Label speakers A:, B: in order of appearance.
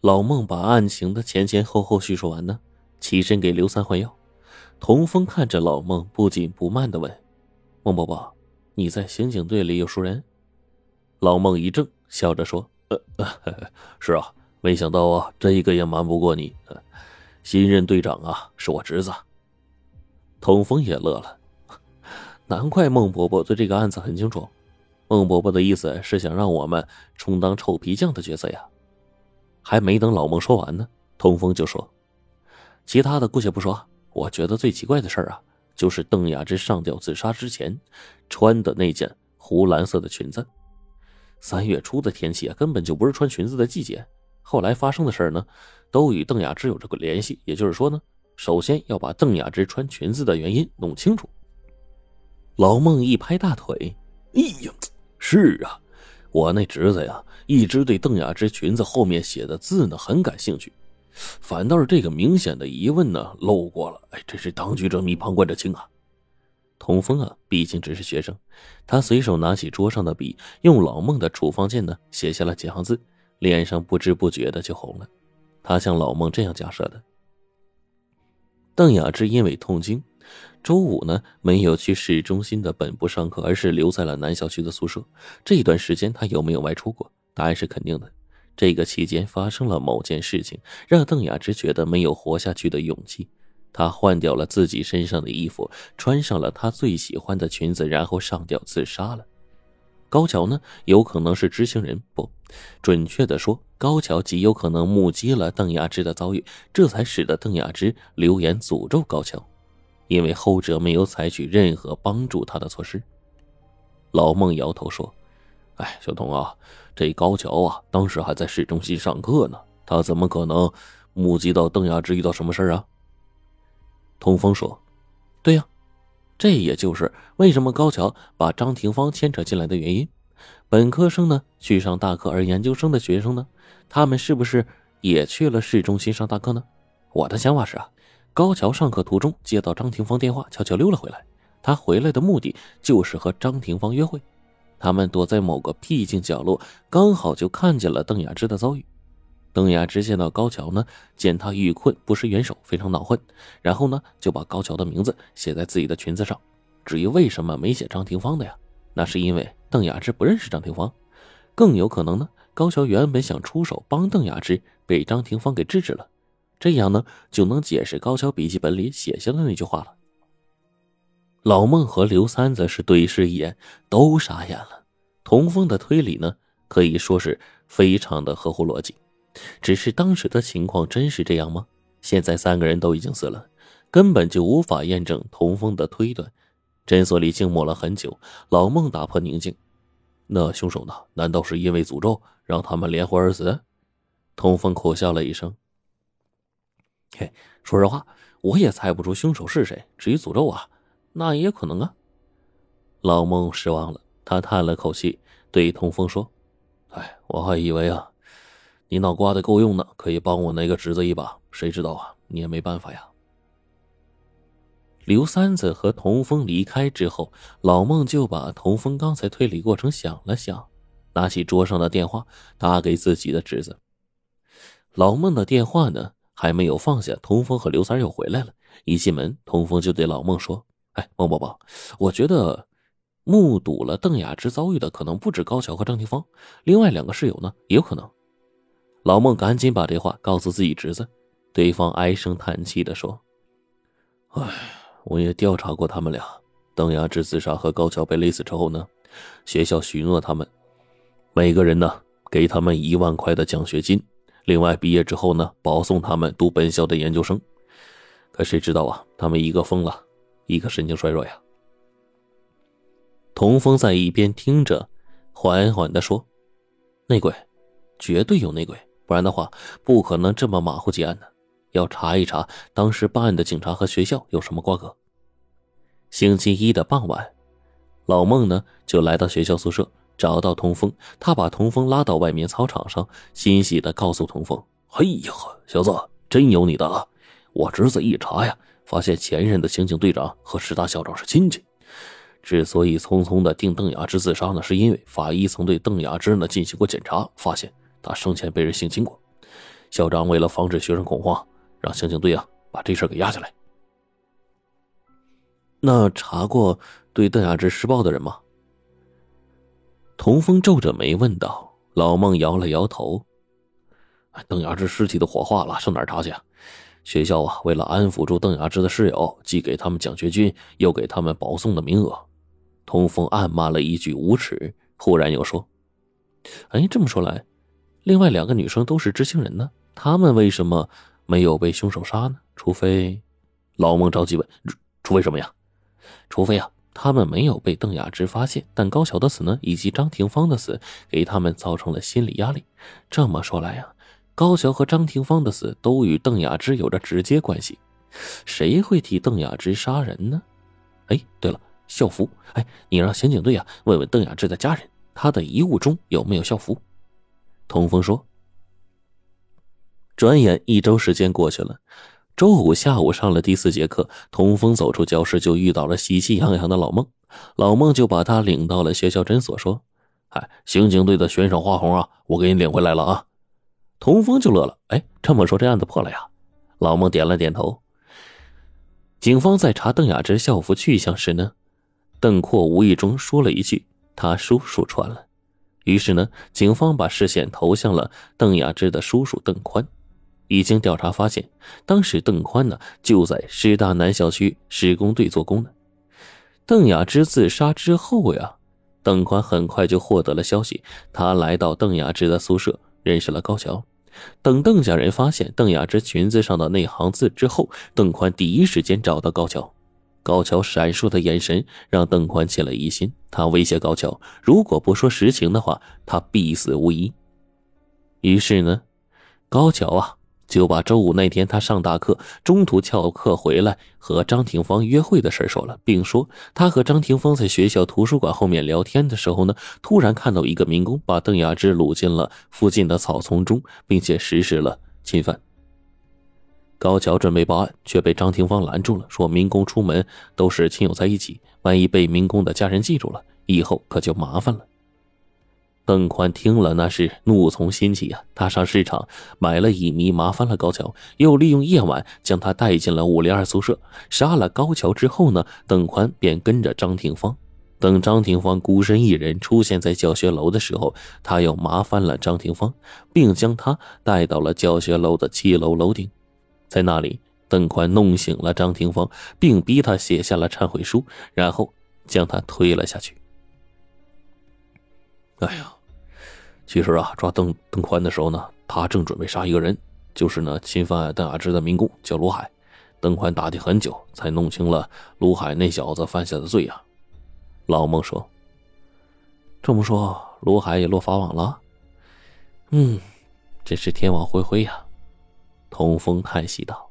A: 老孟把案情的前前后后叙述完呢，起身给刘三换药。童风看着老孟，不紧不慢的问：“孟伯伯，你在刑警队里有熟人？”老孟一怔，笑着说：“呃，是啊，没想到啊，这一个也瞒不过你。新任队长啊，是我侄子。”童风也乐了，难怪孟伯伯对这个案子很清楚。孟伯伯的意思是想让我们充当臭皮匠的角色呀。还没等老孟说完呢，通风就说：“其他的姑且不说，我觉得最奇怪的事儿啊，就是邓雅芝上吊自杀之前穿的那件湖蓝色的裙子。三月初的天气啊，根本就不是穿裙子的季节。后来发生的事儿呢，都与邓雅芝有这个联系。也就是说呢，首先要把邓雅芝穿裙子的原因弄清楚。”老孟一拍大腿：“哎呀，是啊。”我那侄子呀，一直对邓雅芝裙子后面写的字呢很感兴趣，反倒是这个明显的疑问呢漏过了。哎，真是当局者迷，旁观者清啊！童风啊，毕竟只是学生，他随手拿起桌上的笔，用老孟的处方笺呢写下了几行字，脸上不知不觉的就红了。他向老孟这样假设的：邓雅芝因为痛经。周五呢，没有去市中心的本部上课，而是留在了南校区的宿舍。这一段时间，他有没有外出过？答案是肯定的。这个期间发生了某件事情，让邓雅芝觉得没有活下去的勇气。她换掉了自己身上的衣服，穿上了她最喜欢的裙子，然后上吊自杀了。高桥呢，有可能是知情人，不准确的说，高桥极有可能目击了邓雅芝的遭遇，这才使得邓雅芝留言诅咒高桥。因为后者没有采取任何帮助他的措施，老孟摇头说：“哎，小童啊，这高桥啊，当时还在市中心上课呢，他怎么可能目击到邓雅芝遇到什么事啊？”通风说：“对呀，这也就是为什么高桥把张廷芳牵扯进来的原因。本科生呢去上大课，而研究生的学生呢，他们是不是也去了市中心上大课呢？我的想法是啊。”高桥上课途中接到张廷芳电话，悄悄溜了回来。他回来的目的就是和张廷芳约会。他们躲在某个僻静角落，刚好就看见了邓雅芝的遭遇。邓雅芝见到高桥呢，见他遇困不识援手，非常恼恨，然后呢就把高桥的名字写在自己的裙子上。至于为什么没写张廷芳的呀？那是因为邓雅芝不认识张廷芳。更有可能呢，高桥原本想出手帮邓雅芝，被张廷芳给制止了。这样呢，就能解释高桥笔记本里写下的那句话了。老孟和刘三则是对视一眼，都傻眼了。童风的推理呢，可以说是非常的合乎逻辑。只是当时的情况真是这样吗？现在三个人都已经死了，根本就无法验证童风的推断。诊所里静默了很久，老孟打破宁静：“那凶手呢？难道是因为诅咒让他们连环而死？”童风苦笑了一声。嘿，说实话，我也猜不出凶手是谁。至于诅咒啊，那也可能啊。老孟失望了，他叹了口气，对童风说：“哎，我还以为啊，你脑瓜子够用的，可以帮我那个侄子一把。谁知道啊，你也没办法呀。”刘三子和童风离开之后，老孟就把童风刚才推理过程想了想，拿起桌上的电话打给自己的侄子。老孟的电话呢？还没有放下，童风和刘三又回来了。一进门，童风就对老孟说：“哎，孟宝宝，我觉得目睹了邓雅芝遭遇的可能不止高桥和张廷芳，另外两个室友呢也有可能。”老孟赶紧把这话告诉自己侄子，对方唉声叹气的说：“哎，我也调查过他们俩。邓雅芝自杀和高桥被勒死之后呢，学校许诺他们每个人呢给他们一万块的奖学金。”另外，毕业之后呢，保送他们读本校的研究生。可谁知道啊，他们一个疯了，一个神经衰弱呀。童风在一边听着，缓缓的说：“内鬼，绝对有内鬼，不然的话，不可能这么马虎结案的。要查一查当时办案的警察和学校有什么瓜葛。”星期一的傍晚，老孟呢就来到学校宿舍。找到童风，他把童风拉到外面操场上，欣喜的告诉童风：“哎呀，小子，真有你的啊！我侄子一查呀，发现前任的刑警队长和师大校长是亲戚。之所以匆匆的定邓雅芝自杀呢，是因为法医曾对邓雅芝呢进行过检查，发现她生前被人性侵过。校长为了防止学生恐慌，让刑警队啊把这事给压下来。那查过对邓雅芝施暴的人吗？童风皱着眉问道。老孟摇了摇头。邓雅芝尸体都火化了，上哪儿查去？学校啊，为了安抚住邓雅芝的室友，既给他们奖学金，又给他们保送的名额。童风暗骂了一句无耻，忽然又说：“哎，这么说来，另外两个女生都是知情人呢？她们为什么没有被凶手杀呢？除非……”老孟着急问：“除非什么呀？除非啊？”他们没有被邓雅芝发现，但高桥的死呢，以及张廷芳的死，给他们造成了心理压力。这么说来呀，高桥和张廷芳的死都与邓雅芝有着直接关系。谁会替邓雅芝杀人呢？哎，对了，校服。哎，你让刑警队啊问问邓雅芝的家人，她的遗物中有没有校服？童风说。转眼一周时间过去了。周五下午上了第四节课，童风走出教室就遇到了喜气洋洋的老孟。老孟就把他领到了学校诊所，说：“哎，刑警队的悬赏花红啊，我给你领回来了啊。”童风就乐了：“哎，这么说这案子破了呀？”老孟点了点头。警方在查邓雅芝校服去向时呢，邓阔无意中说了一句：“他叔叔穿了。”于是呢，警方把视线投向了邓雅芝的叔叔邓宽。已经调查发现，当时邓宽呢就在师大南校区施工队做工呢。邓雅芝自杀之后呀，邓宽很快就获得了消息，他来到邓雅芝的宿舍，认识了高桥。等邓家人发现邓雅芝裙子上的那行字之后，邓宽第一时间找到高桥。高桥闪烁的眼神让邓宽起了疑心，他威胁高桥，如果不说实情的话，他必死无疑。于是呢，高桥啊。就把周五那天他上大课，中途翘课回来和张廷芳约会的事说了，并说他和张廷芳在学校图书馆后面聊天的时候呢，突然看到一个民工把邓雅芝掳进了附近的草丛中，并且实施了侵犯。高桥准备报案，却被张廷芳拦住了，说民工出门都是亲友在一起，万一被民工的家人记住了，以后可就麻烦了。邓宽听了，那是怒从心起啊！他上市场买了乙醚，麻烦了高桥，又利用夜晚将他带进了五零二宿舍，杀了高桥之后呢，邓宽便跟着张廷芳。等张廷芳孤身一人出现在教学楼的时候，他又麻烦了张廷芳，并将他带到了教学楼的七楼楼顶，在那里，邓宽弄醒了张廷芳，并逼他写下了忏悔书，然后将他推了下去。哎呀！其实啊，抓邓邓宽的时候呢，他正准备杀一个人，就是呢侵犯邓雅芝的民工，叫卢海。邓宽打听很久，才弄清了卢海那小子犯下的罪啊。老孟说：“这么说，卢海也落法网了？”嗯，真是天网恢恢呀。童风叹息道。